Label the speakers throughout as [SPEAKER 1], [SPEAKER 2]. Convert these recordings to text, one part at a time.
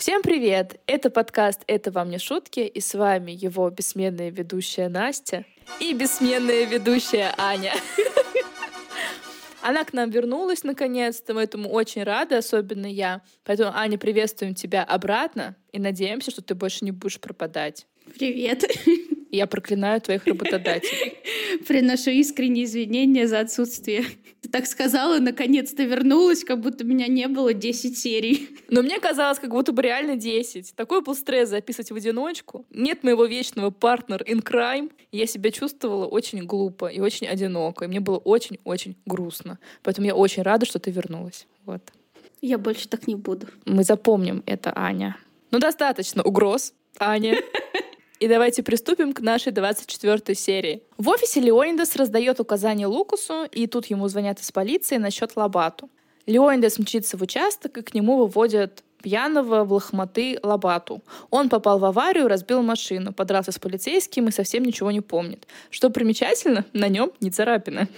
[SPEAKER 1] Всем привет! Это подкаст «Это вам не шутки» и с вами его бессменная ведущая Настя и бессменная ведущая Аня. Она к нам вернулась наконец-то, мы этому очень рады, особенно я. Поэтому, Аня, приветствуем тебя обратно и надеемся, что ты больше не будешь пропадать.
[SPEAKER 2] Привет.
[SPEAKER 1] Я проклинаю твоих работодателей.
[SPEAKER 2] Приношу искренние извинения за отсутствие. Ты так сказала, наконец-то вернулась, как будто меня не было 10 серий.
[SPEAKER 1] Но мне казалось, как будто бы реально 10. Такой был стресс записывать в одиночку. Нет моего вечного партнера in crime. Я себя чувствовала очень глупо и очень одиноко. И мне было очень-очень грустно. Поэтому я очень рада, что ты вернулась. Вот.
[SPEAKER 2] Я больше так не буду.
[SPEAKER 1] Мы запомним это, Аня. Ну, достаточно угроз, Аня. И давайте приступим к нашей 24 серии. В офисе Леонидас раздает указания Лукусу, и тут ему звонят из полиции насчет Лабату. Леонидас мчится в участок, и к нему выводят пьяного в лохматы Лабату. Он попал в аварию, разбил машину, подрался с полицейским и совсем ничего не помнит. Что примечательно, на нем не царапина.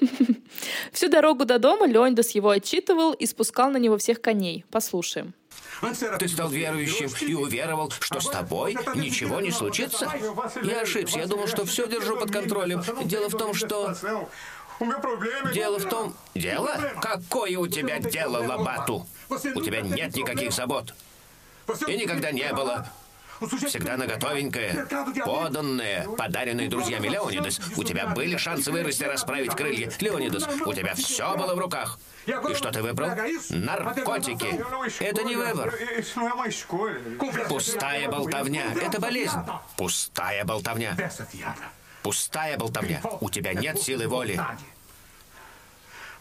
[SPEAKER 1] Всю дорогу до дома Леонидас его отчитывал и спускал на него всех коней. Послушаем.
[SPEAKER 3] Ты стал верующим и уверовал, что с тобой ничего не случится? Я ошибся. Я думал, что все держу под контролем. Дело в том, что... Дело в том... Дело? Какое у тебя дело, Лабату? У тебя нет никаких забот. И никогда не было. Всегда наготовенькое, поданное, подаренное друзьями Леонидас. У тебя были шансы вырасти, расправить крылья. Леонидас, у тебя все было в руках. И что ты выбрал? Наркотики. Это не выбор. Пустая болтовня. Это болезнь. Пустая болтовня. Пустая болтовня. У тебя нет силы воли.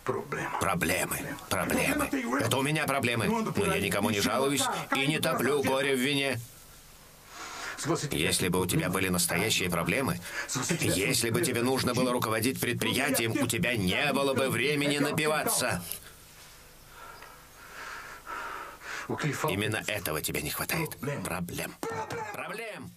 [SPEAKER 3] Проблемы, проблемы. Это у меня проблемы. Но я никому не жалуюсь и не топлю горе в вине. Если бы у тебя были настоящие проблемы, если бы тебе нужно было руководить предприятием, у тебя не было бы времени напиваться. Именно этого тебе не хватает. Проблем. Проблем.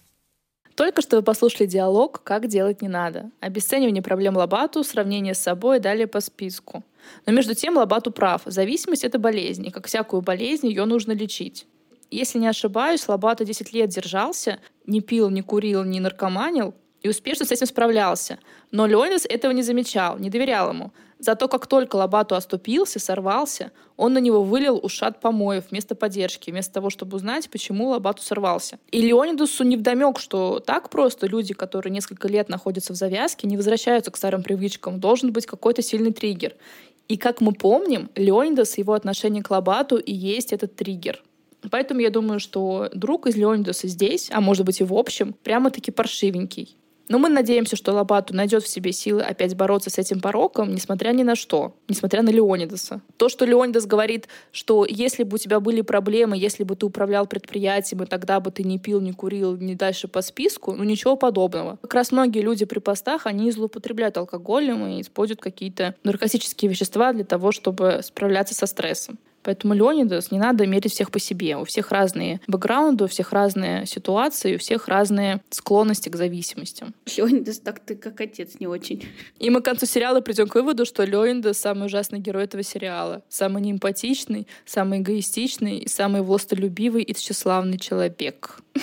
[SPEAKER 1] Только что вы послушали диалог «Как делать не надо». Обесценивание проблем Лабату, сравнение с собой и далее по списку. Но между тем Лабату прав. Зависимость — это болезнь, и как всякую болезнь ее нужно лечить. Если не ошибаюсь, Лобата 10 лет держался, не пил, не курил, не наркоманил и успешно с этим справлялся. Но Леонис этого не замечал, не доверял ему. Зато как только Лобату оступился, сорвался, он на него вылил ушат помоев вместо поддержки, вместо того, чтобы узнать, почему Лобату сорвался. И Леонидусу не вдомек, что так просто люди, которые несколько лет находятся в завязке, не возвращаются к старым привычкам. Должен быть какой-то сильный триггер. И как мы помним, Леонидас, его отношение к Лобату и есть этот триггер. Поэтому я думаю, что друг из Леонидаса здесь, а может быть и в общем, прямо-таки паршивенький. Но мы надеемся, что Лобату найдет в себе силы опять бороться с этим пороком, несмотря ни на что, несмотря на Леонидаса. То, что Леонидас говорит, что если бы у тебя были проблемы, если бы ты управлял предприятием, и тогда бы ты не пил, не курил, не дальше по списку, ну ничего подобного. Как раз многие люди при постах, они злоупотребляют алкоголем и используют какие-то наркотические вещества для того, чтобы справляться со стрессом. Поэтому Леонидас не надо мерить всех по себе. У всех разные бэкграунды, у всех разные ситуации, у всех разные склонности к зависимостям.
[SPEAKER 2] Леонидас так ты как отец не очень.
[SPEAKER 1] И мы к концу сериала придем к выводу, что Леонидас самый ужасный герой этого сериала. Самый неэмпатичный, самый эгоистичный и самый властолюбивый и тщеславный человек.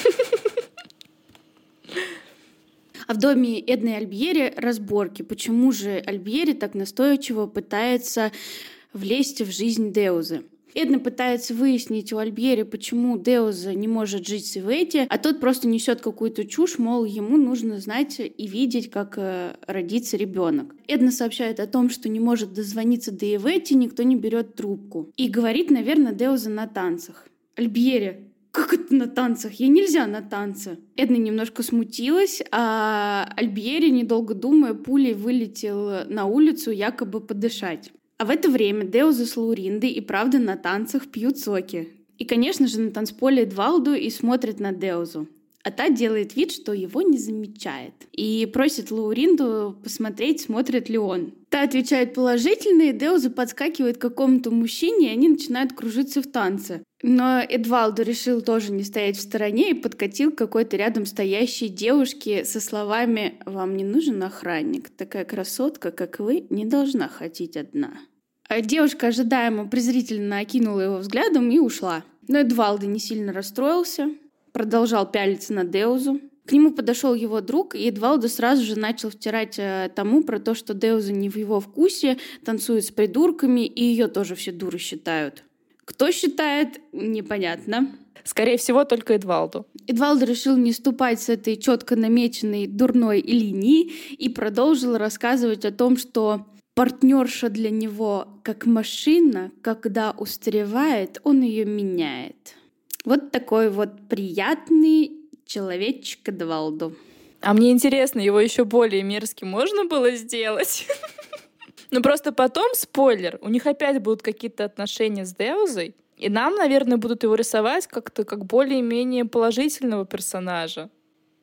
[SPEAKER 2] А в доме Эдны и Альбьери разборки. Почему же Альбьери так настойчиво пытается влезть в жизнь Деузы? Эдна пытается выяснить у Альбьери, почему Деуза не может жить с Ивети, а тот просто несет какую-то чушь, мол, ему нужно знать и видеть, как э, родится ребенок. Эдна сообщает о том, что не может дозвониться до Ивети, никто не берет трубку. И говорит, наверное, Деуза на танцах. Альбьери, как это на танцах? Ей нельзя на танцы. Эдна немножко смутилась, а Альбьери, недолго думая, пулей вылетел на улицу якобы подышать. А в это время Деуза с Лауринды и правда на танцах пьют соки. И, конечно же, на танцполе Эдвалду и смотрит на Деузу. А та делает вид, что его не замечает. И просит Лауринду посмотреть, смотрит ли он. Та отвечает положительно, и Деуза подскакивает к какому-то мужчине, и они начинают кружиться в танце. Но Эдвалду решил тоже не стоять в стороне и подкатил к какой-то рядом стоящей девушке со словами «Вам не нужен охранник? Такая красотка, как вы, не должна ходить одна». А девушка ожидаемо презрительно окинула его взглядом и ушла. Но Эдвалдо не сильно расстроился, продолжал пялиться на Деузу. К нему подошел его друг, и Эдвалдо сразу же начал втирать э, тому про то, что Деуза не в его вкусе, танцует с придурками, и ее тоже все дуры считают. Кто считает, непонятно.
[SPEAKER 1] Скорее всего, только Эдвалду.
[SPEAKER 2] Эдвалд решил не ступать с этой четко намеченной дурной линии и продолжил рассказывать о том, что партнерша для него как машина, когда устаревает, он ее меняет. Вот такой вот приятный человечек Эдвалду.
[SPEAKER 1] А мне интересно, его еще более мерзким можно было сделать? Ну просто потом, спойлер, у них опять будут какие-то отношения с Деузой, и нам, наверное, будут его рисовать как-то как более-менее положительного персонажа.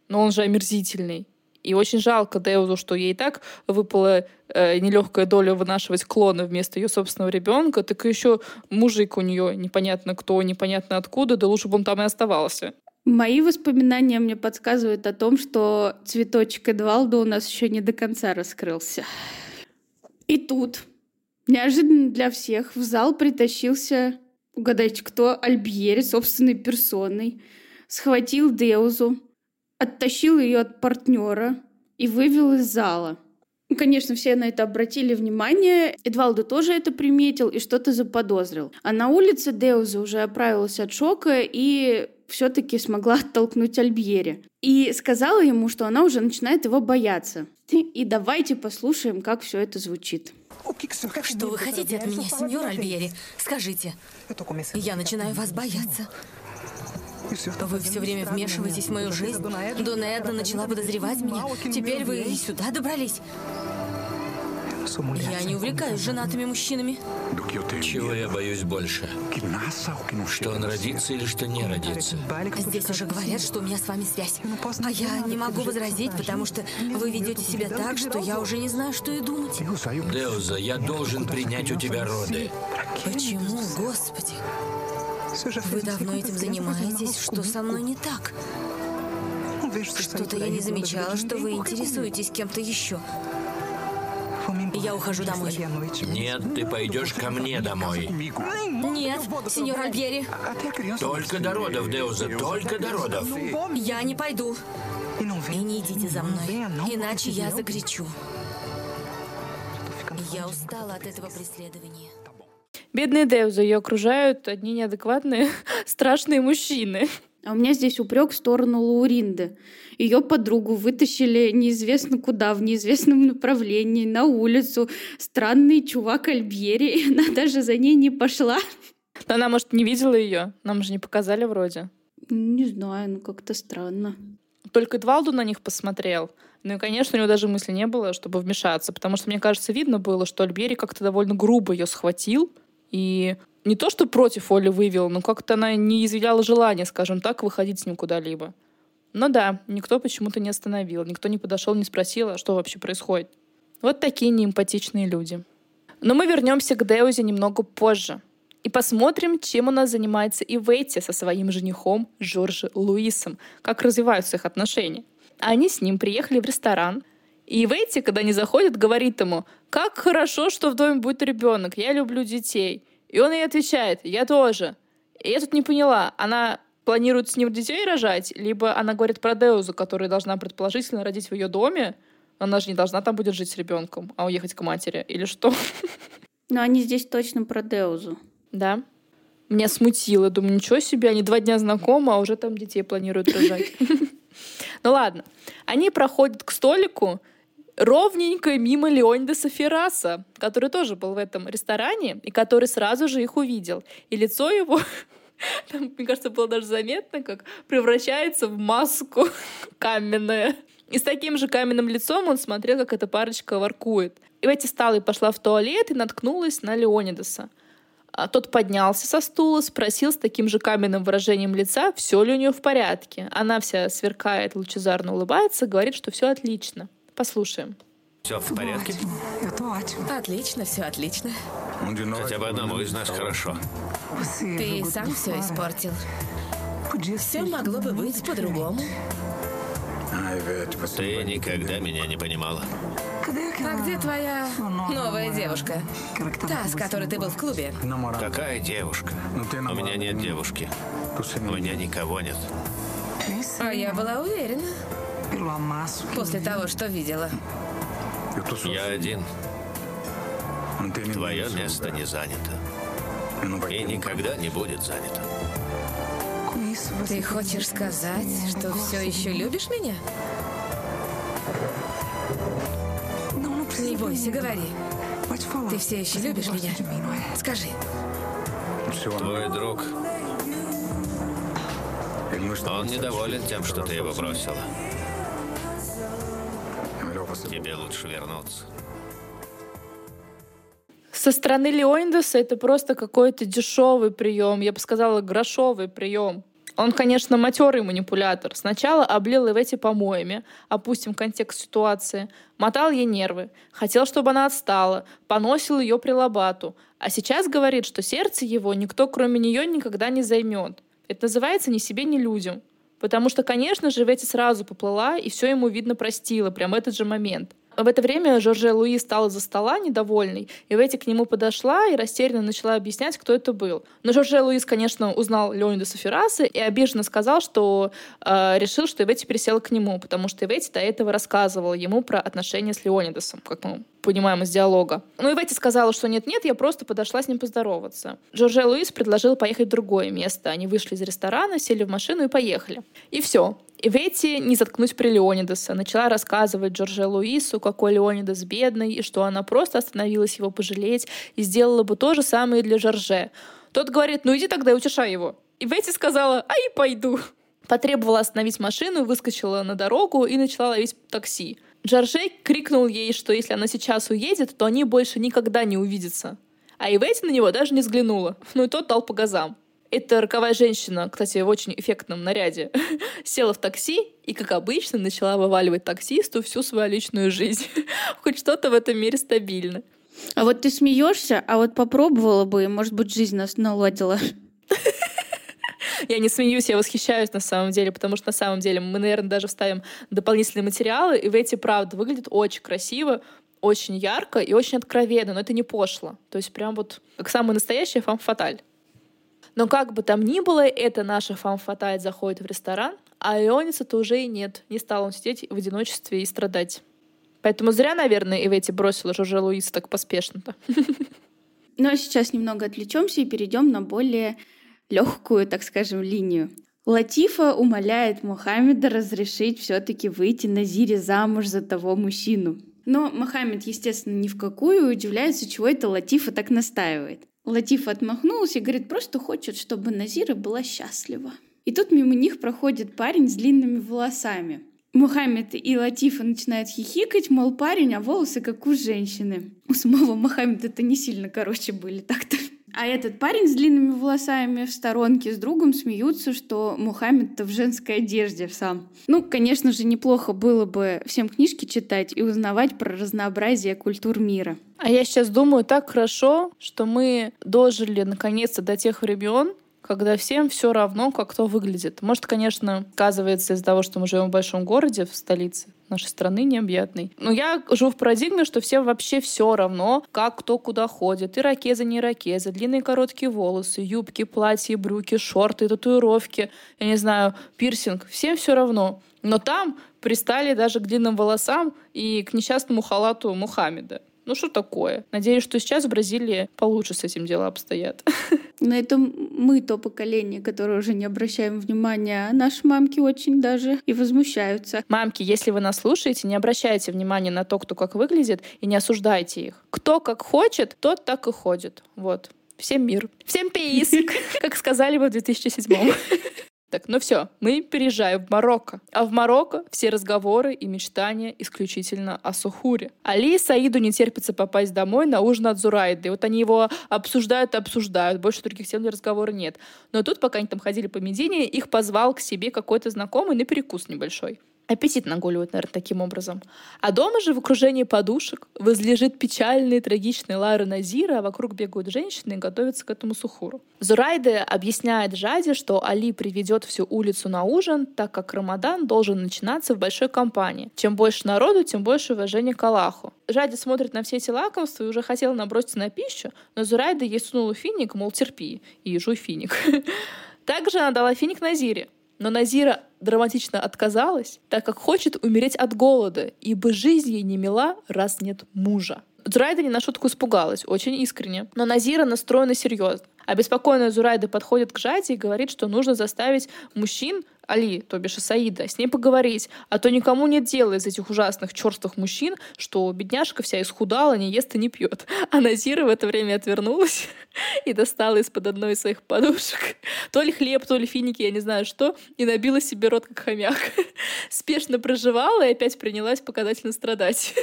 [SPEAKER 1] Но он же омерзительный. И очень жалко Деузу, что ей так выпала э, нелегкая доля вынашивать клоны вместо ее собственного ребенка, так и еще мужик у нее непонятно кто, непонятно откуда, да лучше бы он там и оставался.
[SPEAKER 2] Мои воспоминания мне подсказывают о том, что цветочек Эдвалда у нас еще не до конца раскрылся. И тут, неожиданно для всех, в зал притащился, угадайте кто, Альбьери собственной персоной, схватил Деузу, оттащил ее от партнера и вывел из зала. Ну, конечно, все на это обратили внимание. Эдвалдо тоже это приметил и что-то заподозрил. А на улице Деуза уже оправилась от шока и все-таки смогла оттолкнуть Альбьери. И сказала ему, что она уже начинает его бояться. И давайте послушаем, как все это звучит.
[SPEAKER 4] Что вы хотите от меня, сеньор Альбьери? Скажите. Я начинаю вас бояться. Вы все время вмешиваетесь в мою жизнь. Дона Эдна начала подозревать меня. Теперь вы и сюда добрались. Я не увлекаюсь женатыми мужчинами.
[SPEAKER 3] Чего я боюсь больше? Что он родится или что не родится?
[SPEAKER 4] Здесь уже говорят, что у меня с вами связь. А я не могу возразить, потому что вы ведете себя так, что я уже не знаю, что и думать.
[SPEAKER 3] Деуза, я должен принять у тебя роды.
[SPEAKER 4] Почему, Господи? Вы давно этим занимаетесь. Что со мной не так? Что-то я не замечала, что вы интересуетесь кем-то еще. Я ухожу домой.
[SPEAKER 3] Нет, ты пойдешь ко мне домой.
[SPEAKER 4] Нет, сеньор Альбери.
[SPEAKER 3] Только до родов, Деуза, только до родов.
[SPEAKER 4] Я не пойду. И не идите за мной, иначе я закричу. Я устала от этого преследования.
[SPEAKER 1] Бедная Деуза, ее окружают одни неадекватные, страшные мужчины.
[SPEAKER 2] А у меня здесь упрек в сторону Лауринды. Ее подругу вытащили неизвестно куда, в неизвестном направлении, на улицу. Странный чувак Альбьери, и она даже за ней не пошла.
[SPEAKER 1] Но она, может, не видела ее? Нам же не показали вроде.
[SPEAKER 2] Не знаю, ну как-то странно.
[SPEAKER 1] Только Эдвалду на них посмотрел. Ну и, конечно, у него даже мысли не было, чтобы вмешаться, потому что, мне кажется, видно было, что Альбери как-то довольно грубо ее схватил, и не то, что против Оли вывел, но как-то она не изъявляла желания, скажем так, выходить с ним куда-либо. Но да, никто почему-то не остановил, никто не подошел, не спросил, а что вообще происходит. Вот такие неэмпатичные люди. Но мы вернемся к Деузе немного позже. И посмотрим, чем у нас занимается и Ветти со своим женихом Жоржи Луисом, как развиваются их отношения. Они с ним приехали в ресторан, и Ветти, когда они заходят, говорит ему, как хорошо, что в доме будет ребенок, я люблю детей. И он ей отвечает, я тоже. И я тут не поняла, она планирует с ним детей рожать, либо она говорит про Деузу, которая должна предположительно родить в ее доме, она же не должна там будет жить с ребенком, а уехать к матери, или что?
[SPEAKER 2] Но они здесь точно про Деузу.
[SPEAKER 1] Да. Меня смутило. Думаю, ничего себе, они два дня знакомы, а уже там детей планируют рожать. Ну ладно. Они проходят к столику, ровненько мимо Леонида Ферраса, который тоже был в этом ресторане, и который сразу же их увидел. И лицо его там, мне кажется, было даже заметно, как превращается в маску каменная. И с таким же каменным лицом он смотрел, как эта парочка воркует. И в эти сталы пошла в туалет и наткнулась на Леонидаса. А тот поднялся со стула, спросил с таким же каменным выражением лица, все ли у нее в порядке. Она вся сверкает, лучезарно улыбается, говорит, что все отлично. Послушаем.
[SPEAKER 3] Все в порядке?
[SPEAKER 4] Отлично, все отлично.
[SPEAKER 3] Хотя бы одному из нас хорошо.
[SPEAKER 4] Ты сам все испортил. Все могло бы быть по-другому.
[SPEAKER 3] Ты никогда меня не понимала.
[SPEAKER 4] А где твоя новая девушка? Та, с которой ты был в клубе.
[SPEAKER 3] Какая девушка? У меня нет девушки. У меня никого нет.
[SPEAKER 4] А я была уверена. После того, что видела.
[SPEAKER 3] Я один. Твое место не занято. И никогда не будет занято.
[SPEAKER 4] Ты хочешь сказать, что все еще любишь меня? Не бойся, говори. Ты все еще любишь меня? Скажи.
[SPEAKER 3] Твой друг. Он недоволен тем, что ты его бросила. Тебе лучше вернуться.
[SPEAKER 1] Со стороны Леонидаса это просто какой-то дешевый прием, я бы сказала, грошовый прием. Он, конечно, матерый манипулятор. Сначала облил Ивети помоями, опустим контекст ситуации, мотал ей нервы, хотел, чтобы она отстала, поносил ее при лобату, а сейчас говорит, что сердце его никто, кроме нее, никогда не займет. Это называется «ни себе, ни людям». Потому что, конечно же, Ветти сразу поплыла, и все ему, видно, простила, прям этот же момент. В это время Жоржия Луи стала за стола недовольной, и Ветти к нему подошла и растерянно начала объяснять, кто это был. Но Жоржия Луис, конечно, узнал Леонидаса Ферраса и обиженно сказал, что э, решил, что Ветти пересела к нему, потому что Ветти до этого рассказывала ему про отношения с Леонидасом, как мы понимаем из диалога. Ну и Ветти сказала, что нет-нет, я просто подошла с ним поздороваться. Жоржия Луис предложил поехать в другое место. Они вышли из ресторана, сели в машину и поехали. И все. Ветти не заткнуть при Леонидаса. Начала рассказывать Джордже Луису, какой Леонидас бедный, и что она просто остановилась его пожалеть и сделала бы то же самое для Жорже. Тот говорит, ну иди тогда и утешай его. И Ветти сказала, а и пойду. Потребовала остановить машину, выскочила на дорогу и начала ловить такси. Джорже крикнул ей, что если она сейчас уедет, то они больше никогда не увидятся. А Иветти на него даже не взглянула. Ну и тот дал по газам. Эта роковая женщина, кстати, в очень эффектном наряде, села в такси и, как обычно, начала вываливать таксисту всю свою личную жизнь. Хоть что-то в этом мире стабильно.
[SPEAKER 2] А вот ты смеешься, а вот попробовала бы, может быть, жизнь нас наладила.
[SPEAKER 1] Я не смеюсь, я восхищаюсь на самом деле, потому что на самом деле мы, наверное, даже вставим дополнительные материалы, и в эти, правда, выглядит очень красиво, очень ярко и очень откровенно, но это не пошло. То есть прям вот как самый настоящий фам-фаталь. Но как бы там ни было, это наша фам-фаталь заходит в ресторан, а Иониса-то уже и нет. Не стал он сидеть в одиночестве и страдать. Поэтому зря, наверное, Ивети бросила Жорже Луиса так поспешно-то.
[SPEAKER 2] Ну а сейчас немного отвлечемся и перейдем на более легкую, так скажем, линию. Латифа умоляет Мухаммеда разрешить все-таки выйти на Зире замуж за того мужчину. Но Мухаммед, естественно, ни в какую удивляется, чего это Латифа так настаивает. Латиф отмахнулся и говорит, просто хочет, чтобы Назира была счастлива. И тут мимо них проходит парень с длинными волосами. Мухаммед и Латифа начинают хихикать, мол, парень, а волосы как у женщины. У самого Мухаммеда это не сильно короче были так-то. А этот парень с длинными волосами в сторонке с другом смеются, что Мухаммед-то в женской одежде сам. Ну, конечно же, неплохо было бы всем книжки читать и узнавать про разнообразие культур мира.
[SPEAKER 1] А я сейчас думаю, так хорошо, что мы дожили наконец-то до тех времен, когда всем все равно, как кто выглядит. Может, конечно, сказывается из-за того, что мы живем в большом городе, в столице нашей страны необъятной. Но я живу в парадигме, что всем вообще все равно, как кто куда ходит. И ракезы, не ракезы, длинные короткие волосы, юбки, платья, брюки, шорты, татуировки, я не знаю, пирсинг. Всем все равно. Но там пристали даже к длинным волосам и к несчастному халату Мухаммеда. Ну что такое? Надеюсь, что сейчас в Бразилии получше с этим дела обстоят.
[SPEAKER 2] Но это мы то поколение, которое уже не обращаем внимания. А наши мамки очень даже и возмущаются.
[SPEAKER 1] Мамки, если вы нас слушаете, не обращайте внимания на то, кто как выглядит, и не осуждайте их. Кто как хочет, тот так и ходит. Вот. Всем мир. Всем пейс, как сказали бы в 2007 так, ну все, мы переезжаем в Марокко. А в Марокко все разговоры и мечтания исключительно о Сухуре. Али и Саиду не терпится попасть домой на ужин от Зурайды. И вот они его обсуждают и обсуждают. Больше других тем для разговора нет. Но тут, пока они там ходили по Медине, их позвал к себе какой-то знакомый на перекус небольшой. Аппетит нагуливают, наверное, таким образом. А дома же в окружении подушек возлежит печальный и трагичный Лара Назира, а вокруг бегают женщины и готовятся к этому сухуру. Зурайде объясняет Жаде, что Али приведет всю улицу на ужин, так как Рамадан должен начинаться в большой компании. Чем больше народу, тем больше уважения к Аллаху. Жади смотрит на все эти лакомства и уже хотела наброситься на пищу, но Зурайда ей сунула финик, мол, терпи, и жуй финик. Также она дала финик Назире, но Назира драматично отказалась, так как хочет умереть от голода, ибо жизнь ей не мила, раз нет мужа. Зурайда не на шутку испугалась, очень искренне. Но Назира настроена серьезно. Обеспокоенная Зурайда подходит к Жаде и говорит, что нужно заставить мужчин Али, то бишь Саида, с ней поговорить, а то никому нет дела из этих ужасных черстых мужчин, что бедняжка вся исхудала, не ест и не пьет. А Назира в это время отвернулась и достала из-под одной из своих подушек то ли хлеб, то ли финики, я не знаю что, и набила себе рот как хомяк. Спешно проживала и опять принялась показательно страдать.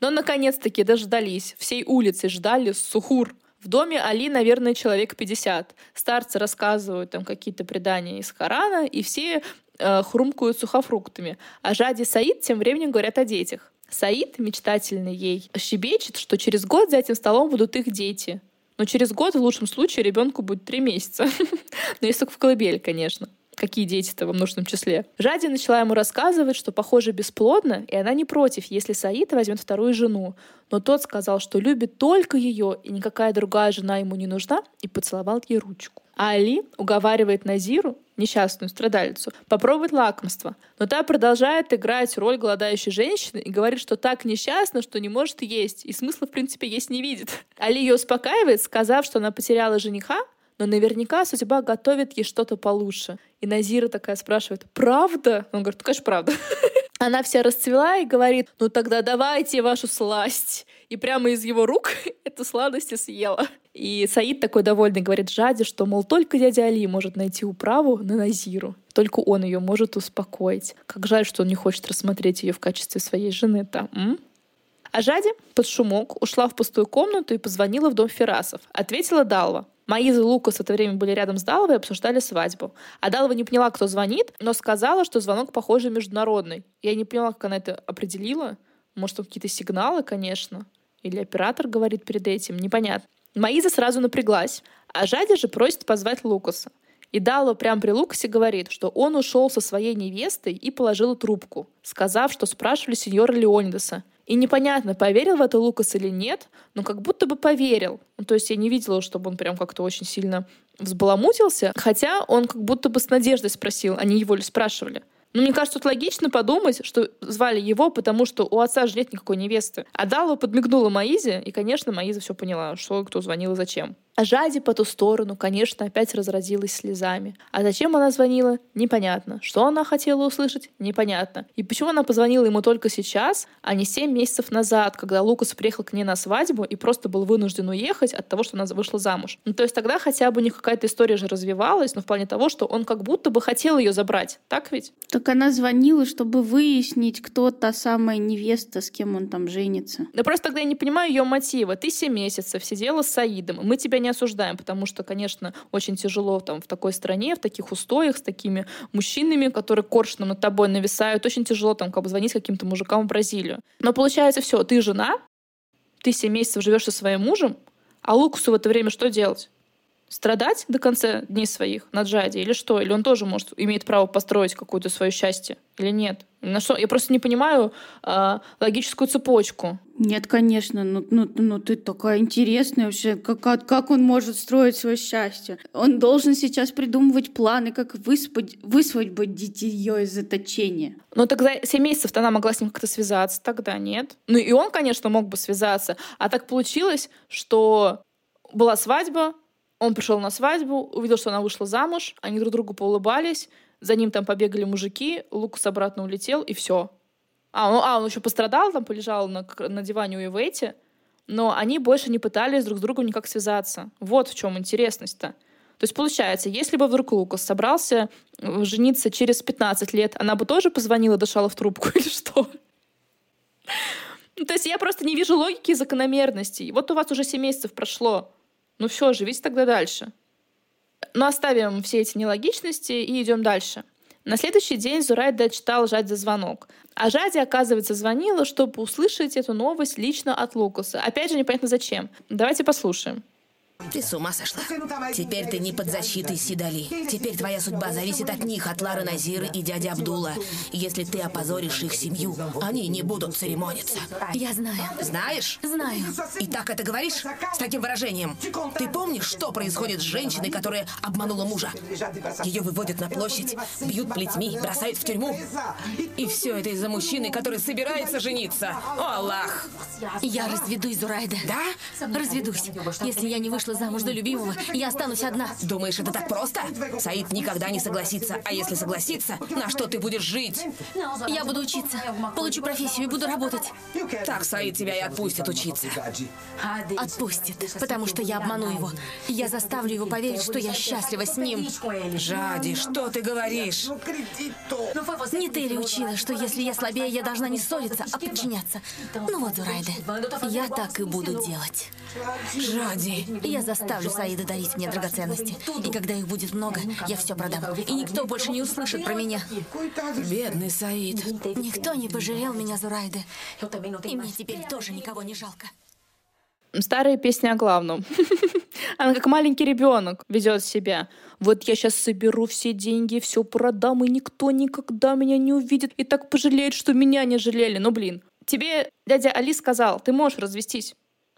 [SPEAKER 1] Но наконец-таки дождались. Всей улицы ждали сухур. В доме Али, наверное, человек 50. Старцы рассказывают там какие-то предания из Корана, и все э, хрумкают сухофруктами. А Жади Саид тем временем говорят о детях. Саид, мечтательный ей, щебечет, что через год за этим столом будут их дети. Но через год, в лучшем случае, ребенку будет три месяца. Но если только в колыбель, конечно. Какие дети-то во множественном числе? Жади начала ему рассказывать, что, похоже, бесплодно, и она не против, если Саид возьмет вторую жену. Но тот сказал, что любит только ее, и никакая другая жена ему не нужна, и поцеловал ей ручку. А Али уговаривает Назиру, несчастную страдалицу, попробовать лакомство. Но та продолжает играть роль голодающей женщины и говорит, что так несчастна, что не может есть, и смысла, в принципе, есть не видит. Али ее успокаивает, сказав, что она потеряла жениха, но наверняка судьба готовит ей что-то получше. И Назира такая спрашивает, правда? Он говорит, ну, конечно, правда. Она вся расцвела и говорит, ну тогда давайте вашу сласть. И прямо из его рук эту сладость и съела. И Саид такой довольный говорит Жаде, что, мол, только дядя Али может найти управу на Назиру. Только он ее может успокоить. Как жаль, что он не хочет рассмотреть ее в качестве своей жены-то. М? А Жади под шумок ушла в пустую комнату и позвонила в дом Ферасов. Ответила Далва. Маиза и Лукас в это время были рядом с Далвой и обсуждали свадьбу. А Далва не поняла, кто звонит, но сказала, что звонок, похоже, международный. Я не поняла, как она это определила. Может, какие-то сигналы, конечно. Или оператор говорит перед этим, непонятно. Маиза сразу напряглась, а Жади же просит позвать Лукаса. И Дало прямо при Лукасе говорит, что он ушел со своей невестой и положил трубку, сказав, что спрашивали сеньора Леонидаса. И непонятно, поверил в это Лукас или нет, но как будто бы поверил. Ну, то есть я не видела, чтобы он прям как-то очень сильно взбаламутился, хотя он как будто бы с надеждой спросил, они его ли спрашивали. Ну, мне кажется, тут логично подумать, что звали его, потому что у отца же нет никакой невесты. А Дала подмигнула Маизе, и, конечно, Маиза все поняла, что кто звонил и зачем. А Жади по ту сторону, конечно, опять разразилась слезами. А зачем она звонила? Непонятно. Что она хотела услышать? Непонятно. И почему она позвонила ему только сейчас, а не семь месяцев назад, когда Лукас приехал к ней на свадьбу и просто был вынужден уехать от того, что она вышла замуж. Ну, то есть тогда хотя бы у них какая-то история же развивалась, но в плане того, что он как будто бы хотел ее забрать. Так ведь?
[SPEAKER 2] Так она звонила, чтобы выяснить, кто та самая невеста, с кем он там женится.
[SPEAKER 1] Да просто тогда я не понимаю ее мотива. Ты семь месяцев сидела с Саидом, мы тебя не осуждаем, потому что, конечно, очень тяжело там в такой стране, в таких устоях, с такими мужчинами, которые коршуном над тобой нависают. Очень тяжело там как бы звонить каким-то мужикам в Бразилию. Но получается все, ты жена, ты 7 месяцев живешь со своим мужем, а Лукусу в это время что делать? Страдать до конца дней своих на джаде или что? Или он тоже может, имеет право построить какое-то свое счастье или нет? На что? Я просто не понимаю э, логическую цепочку.
[SPEAKER 2] Нет, конечно, ну, ну, ну ты такая интересная вообще, как, как, он может строить свое счастье? Он должен сейчас придумывать планы, как выспать, высвободить ее из заточения.
[SPEAKER 1] Ну тогда 7 месяцев-то она могла с ним как-то связаться, тогда нет. Ну и он, конечно, мог бы связаться. А так получилось, что была свадьба, он пришел на свадьбу, увидел, что она вышла замуж, они друг другу поулыбались, за ним там побегали мужики, Лукас обратно улетел, и все. А, он, а, он еще пострадал, там полежал на, на диване у Ивети, но они больше не пытались друг с другом никак связаться. Вот в чем интересность-то. То есть получается, если бы вдруг Лукас собрался э, жениться через 15 лет, она бы тоже позвонила, дышала в трубку или что? Ну, то есть я просто не вижу логики и закономерностей. Вот у вас уже 7 месяцев прошло. Ну все, живите тогда дальше. Но оставим все эти нелогичности и идем дальше. На следующий день Зурайда читал Жаде звонок. А Жаде, оказывается, звонила, чтобы услышать эту новость лично от Лукаса. Опять же, непонятно зачем. Давайте послушаем.
[SPEAKER 5] Ты с ума сошла? Теперь ты не под защитой Сидали. Теперь твоя судьба зависит от них, от Лары Назиры и дяди Абдула. Если ты опозоришь их семью, они не будут церемониться.
[SPEAKER 4] Я знаю.
[SPEAKER 5] Знаешь?
[SPEAKER 4] Знаю.
[SPEAKER 5] И так это говоришь? С таким выражением. Ты помнишь, что происходит с женщиной, которая обманула мужа? Ее выводят на площадь, бьют плетьми, бросают в тюрьму. И все это из-за мужчины, который собирается жениться. О, Аллах!
[SPEAKER 4] Я разведусь, Зурайда.
[SPEAKER 5] Да?
[SPEAKER 4] Разведусь. Если я не вышла замуж за любимого, я останусь одна.
[SPEAKER 5] Думаешь, это так просто? Саид никогда не согласится. А если согласится, на что ты будешь жить?
[SPEAKER 4] Я буду учиться, получу профессию и буду работать.
[SPEAKER 5] Так Саид тебя и отпустит учиться.
[SPEAKER 4] Отпустит, потому что я обману его. Я заставлю его поверить, что я счастлива с ним.
[SPEAKER 5] Жади, что ты говоришь?
[SPEAKER 4] Не ты ли учила, что если я слабее, я должна не ссориться, а подчиняться? Ну вот, Зурайда, я так и буду делать.
[SPEAKER 5] Жади.
[SPEAKER 4] Я заставлю Саида дарить мне драгоценности. И когда их будет много, я все продам. И никто больше не услышит про меня.
[SPEAKER 5] Бедный Саид.
[SPEAKER 4] Никто не пожалел меня, Зурайда. И мне теперь тоже никого не жалко.
[SPEAKER 1] Старая песня о главном. Она как маленький ребенок ведет себя. Вот я сейчас соберу все деньги, все продам, и никто никогда меня не увидит и так пожалеет, что меня не жалели. Ну, блин. Тебе дядя Али сказал, ты можешь развестись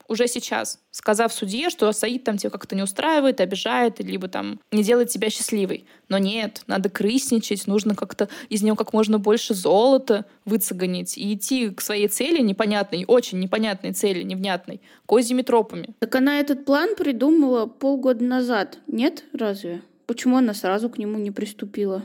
[SPEAKER 1] уже сейчас, сказав судье, что Саид там тебя как-то не устраивает, обижает, либо там не делает тебя счастливой. Но нет, надо крысничать, нужно как-то из него как можно больше золота выцегонить и идти к своей цели непонятной, очень непонятной цели, невнятной, козьими тропами.
[SPEAKER 2] Так она этот план придумала полгода назад, нет? Разве? Почему она сразу к нему не приступила?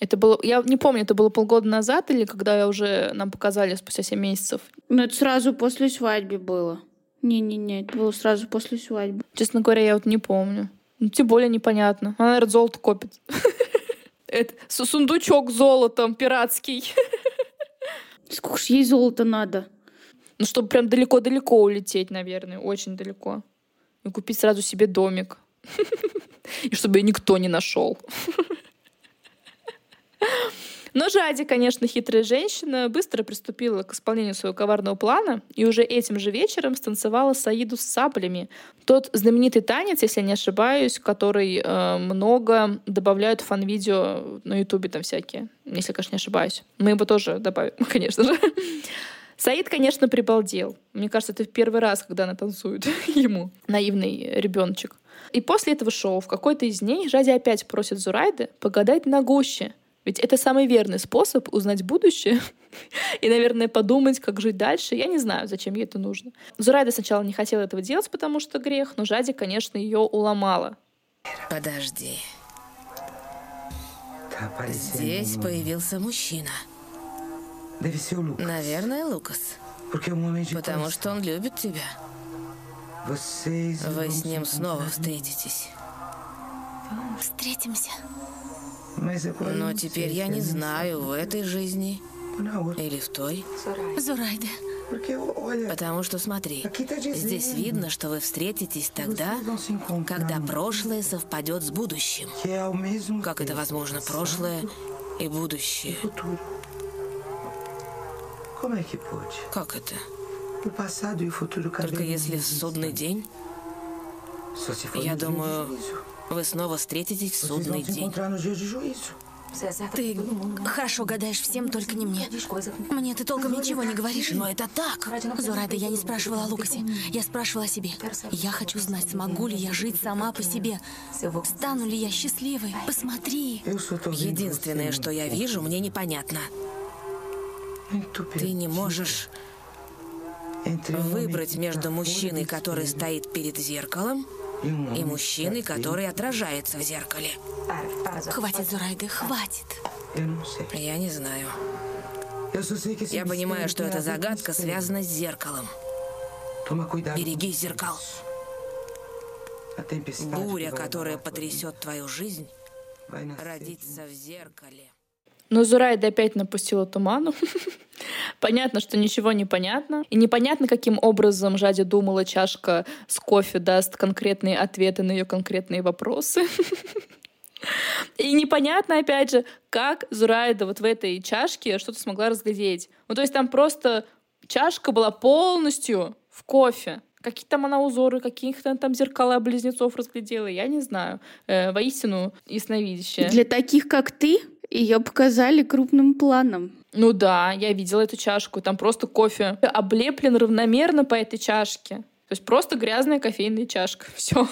[SPEAKER 1] Это было, я не помню, это было полгода назад или когда я уже нам показали спустя 7 месяцев.
[SPEAKER 2] Ну, это сразу после свадьбы было. Не-не-не, это было сразу после свадьбы.
[SPEAKER 1] Честно говоря, я вот не помню. Ну, тем более непонятно. Она, наверное, золото копит. Это сундучок золотом пиратский.
[SPEAKER 2] Сколько ж ей золота надо?
[SPEAKER 1] Ну, чтобы прям далеко-далеко улететь, наверное, очень далеко. И купить сразу себе домик. И чтобы ее никто не нашел. Но Жади, конечно, хитрая женщина, быстро приступила к исполнению своего коварного плана и уже этим же вечером станцевала Саиду с саблями. Тот знаменитый танец, если я не ошибаюсь, который э, много добавляют в фан-видео на ютубе там всякие, если, конечно, не ошибаюсь. Мы его тоже добавим, конечно же. Саид, конечно, прибалдел. Мне кажется, это в первый раз, когда она танцует ему, наивный ребеночек. И после этого шоу в какой-то из дней Жади опять просит Зурайды погадать на гуще. Ведь это самый верный способ узнать будущее и, наверное, подумать, как жить дальше. Я не знаю, зачем ей это нужно. Зурайда сначала не хотела этого делать, потому что грех, но Жади, конечно, ее уломала.
[SPEAKER 5] Подожди. Здесь появился мужчина. Наверное, Лукас. Потому что он любит тебя. Вы с ним снова встретитесь.
[SPEAKER 4] Встретимся.
[SPEAKER 5] Но теперь я не знаю, в этой жизни или в той.
[SPEAKER 4] Зурайда.
[SPEAKER 5] Потому что смотри, здесь видно, что вы встретитесь тогда, когда прошлое совпадет с будущим. Как это возможно, прошлое и будущее? Как это? Только если в судный день? Я думаю, вы снова встретитесь в судный день.
[SPEAKER 4] Ты хорошо гадаешь всем, только не мне. Мне ты толком ничего не говоришь.
[SPEAKER 5] Но это так.
[SPEAKER 4] Зурайда, я не спрашивала о Лукасе. Я спрашивала о себе. Я хочу знать, смогу ли я жить сама по себе. Стану ли я счастливой? Посмотри.
[SPEAKER 5] Единственное, что я вижу, мне непонятно. Ты не можешь выбрать между мужчиной, который стоит перед зеркалом, и мужчиной, который отражается в зеркале.
[SPEAKER 4] Хватит, Зурайды, хватит.
[SPEAKER 5] Я не знаю. Я понимаю, что эта загадка связана с зеркалом. Береги зеркал. Буря, которая потрясет твою жизнь, родится в зеркале.
[SPEAKER 1] Но Зурайда опять напустила туману. Понятно, что ничего не понятно. И непонятно, каким образом Жади думала, чашка с кофе даст конкретные ответы на ее конкретные вопросы. И непонятно, опять же, как Зурайда вот в этой чашке что-то смогла разглядеть. Ну, то есть там просто чашка была полностью в кофе. Какие там она узоры, каких-то там зеркала близнецов разглядела, я не знаю. Э, воистину ясновидящая.
[SPEAKER 2] Для таких, как ты, ее показали крупным планом.
[SPEAKER 1] Ну да, я видела эту чашку. Там просто кофе облеплен равномерно по этой чашке. То есть просто грязная кофейная чашка. Все.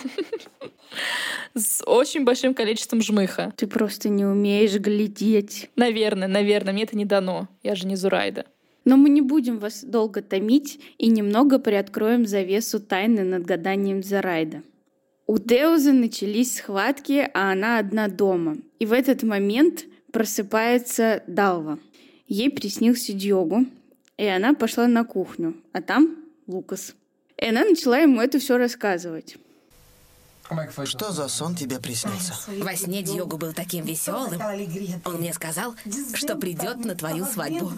[SPEAKER 1] С очень большим количеством жмыха.
[SPEAKER 2] Ты просто не умеешь глядеть.
[SPEAKER 1] Наверное, наверное, мне это не дано. Я же не Зурайда.
[SPEAKER 2] Но мы не будем вас долго томить и немного приоткроем завесу тайны над гаданием Зарайда. У Деузы начались схватки, а она одна дома. И в этот момент просыпается Далва. Ей приснился Дьогу, и она пошла на кухню, а там Лукас. И она начала ему это все рассказывать.
[SPEAKER 6] Что за сон тебе приснился?
[SPEAKER 5] Во сне Дьогу был таким веселым. Он мне сказал, что придет на твою свадьбу.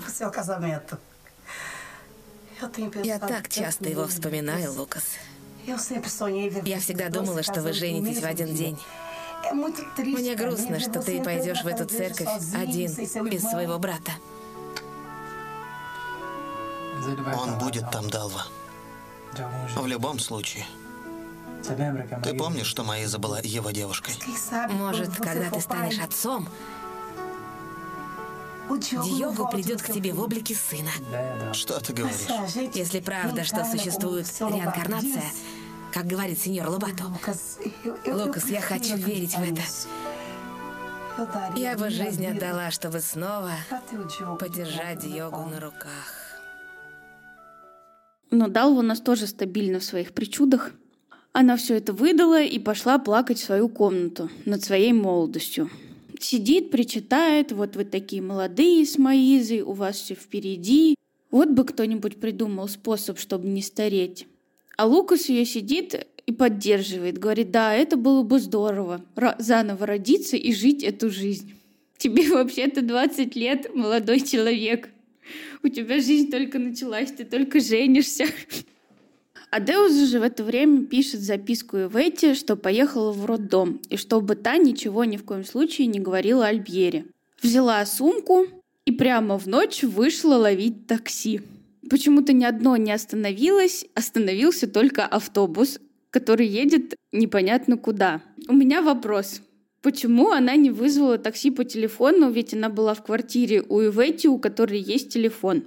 [SPEAKER 5] Я так часто его вспоминаю, Лукас. Я всегда думала, что вы женитесь в один день. Мне грустно, что ты пойдешь в эту церковь один, без своего брата.
[SPEAKER 6] Он будет там, Далва. В любом случае. Ты помнишь, что Маиза была его девушкой?
[SPEAKER 5] Может, когда ты станешь отцом, Диогу придет к тебе в облике сына.
[SPEAKER 6] Что ты говоришь?
[SPEAKER 5] Если правда, что существует реинкарнация, как говорит сеньор Лобато. Лукас, я хочу верить в это. Я бы жизнь отдала, чтобы снова подержать Диогу на руках.
[SPEAKER 2] Но Далва у нас тоже стабильна в своих причудах. Она все это выдала и пошла плакать в свою комнату над своей молодостью. Сидит, причитает, вот вы такие молодые с Маизой, у вас все впереди. Вот бы кто-нибудь придумал способ, чтобы не стареть. А Лукас ее сидит и поддерживает, говорит, да, это было бы здорово, заново родиться и жить эту жизнь. Тебе вообще-то 20 лет, молодой человек. У тебя жизнь только началась, ты только женишься. А Деус же в это время пишет записку Ивете, что поехала в роддом, и чтобы та ничего ни в коем случае не говорила Альбьере. Взяла сумку и прямо в ночь вышла ловить такси. Почему-то ни одно не остановилось, остановился только автобус, который едет непонятно куда. У меня вопрос. Почему она не вызвала такси по телефону, ведь она была в квартире у Ивети, у которой есть телефон?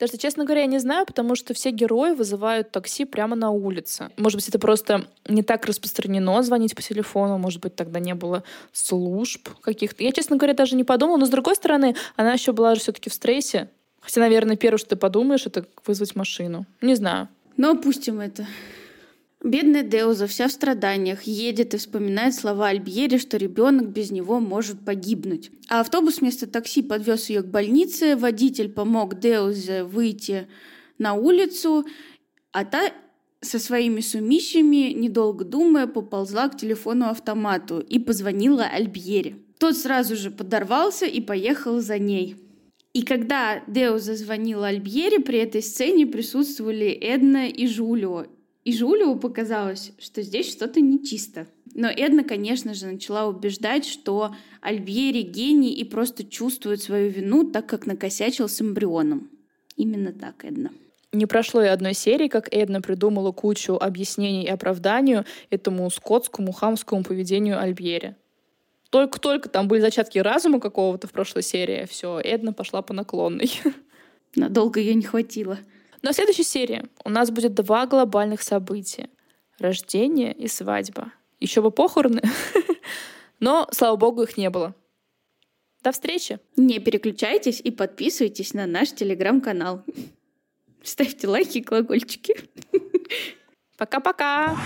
[SPEAKER 1] Даже, честно говоря, я не знаю, потому что все герои вызывают такси прямо на улице. Может быть, это просто не так распространено звонить по телефону, может быть, тогда не было служб каких-то. Я, честно говоря, даже не подумала, но с другой стороны, она еще была же все-таки в стрессе. Хотя, наверное, первое, что ты подумаешь, это вызвать машину. Не знаю.
[SPEAKER 2] Но опустим это. Бедная Деуза, вся в страданиях, едет и вспоминает слова Альбьери, что ребенок без него может погибнуть. А автобус вместо такси подвез ее к больнице, водитель помог Деузе выйти на улицу, а та со своими сумищами, недолго думая, поползла к телефону-автомату и позвонила Альбьере. Тот сразу же подорвался и поехал за ней. И когда Део зазвонила Альбьере, при этой сцене присутствовали Эдна и Жулио, и Жулио показалось, что здесь что-то нечисто. Но Эдна, конечно же, начала убеждать, что Альбьери гений и просто чувствует свою вину, так как накосячил с эмбрионом. Именно так, Эдна.
[SPEAKER 1] Не прошло и одной серии, как Эдна придумала кучу объяснений и оправданию этому скотскому, хамскому поведению Альбьери. Только-только там были зачатки разума какого-то в прошлой серии, все, Эдна пошла по наклонной.
[SPEAKER 2] Надолго ее не хватило.
[SPEAKER 1] Но в следующей серии у нас будет два глобальных события. Рождение и свадьба. Еще бы похороны. Но, слава богу, их не было. До встречи!
[SPEAKER 2] Не переключайтесь и подписывайтесь на наш телеграм-канал. Ставьте лайки и колокольчики.
[SPEAKER 1] Пока-пока!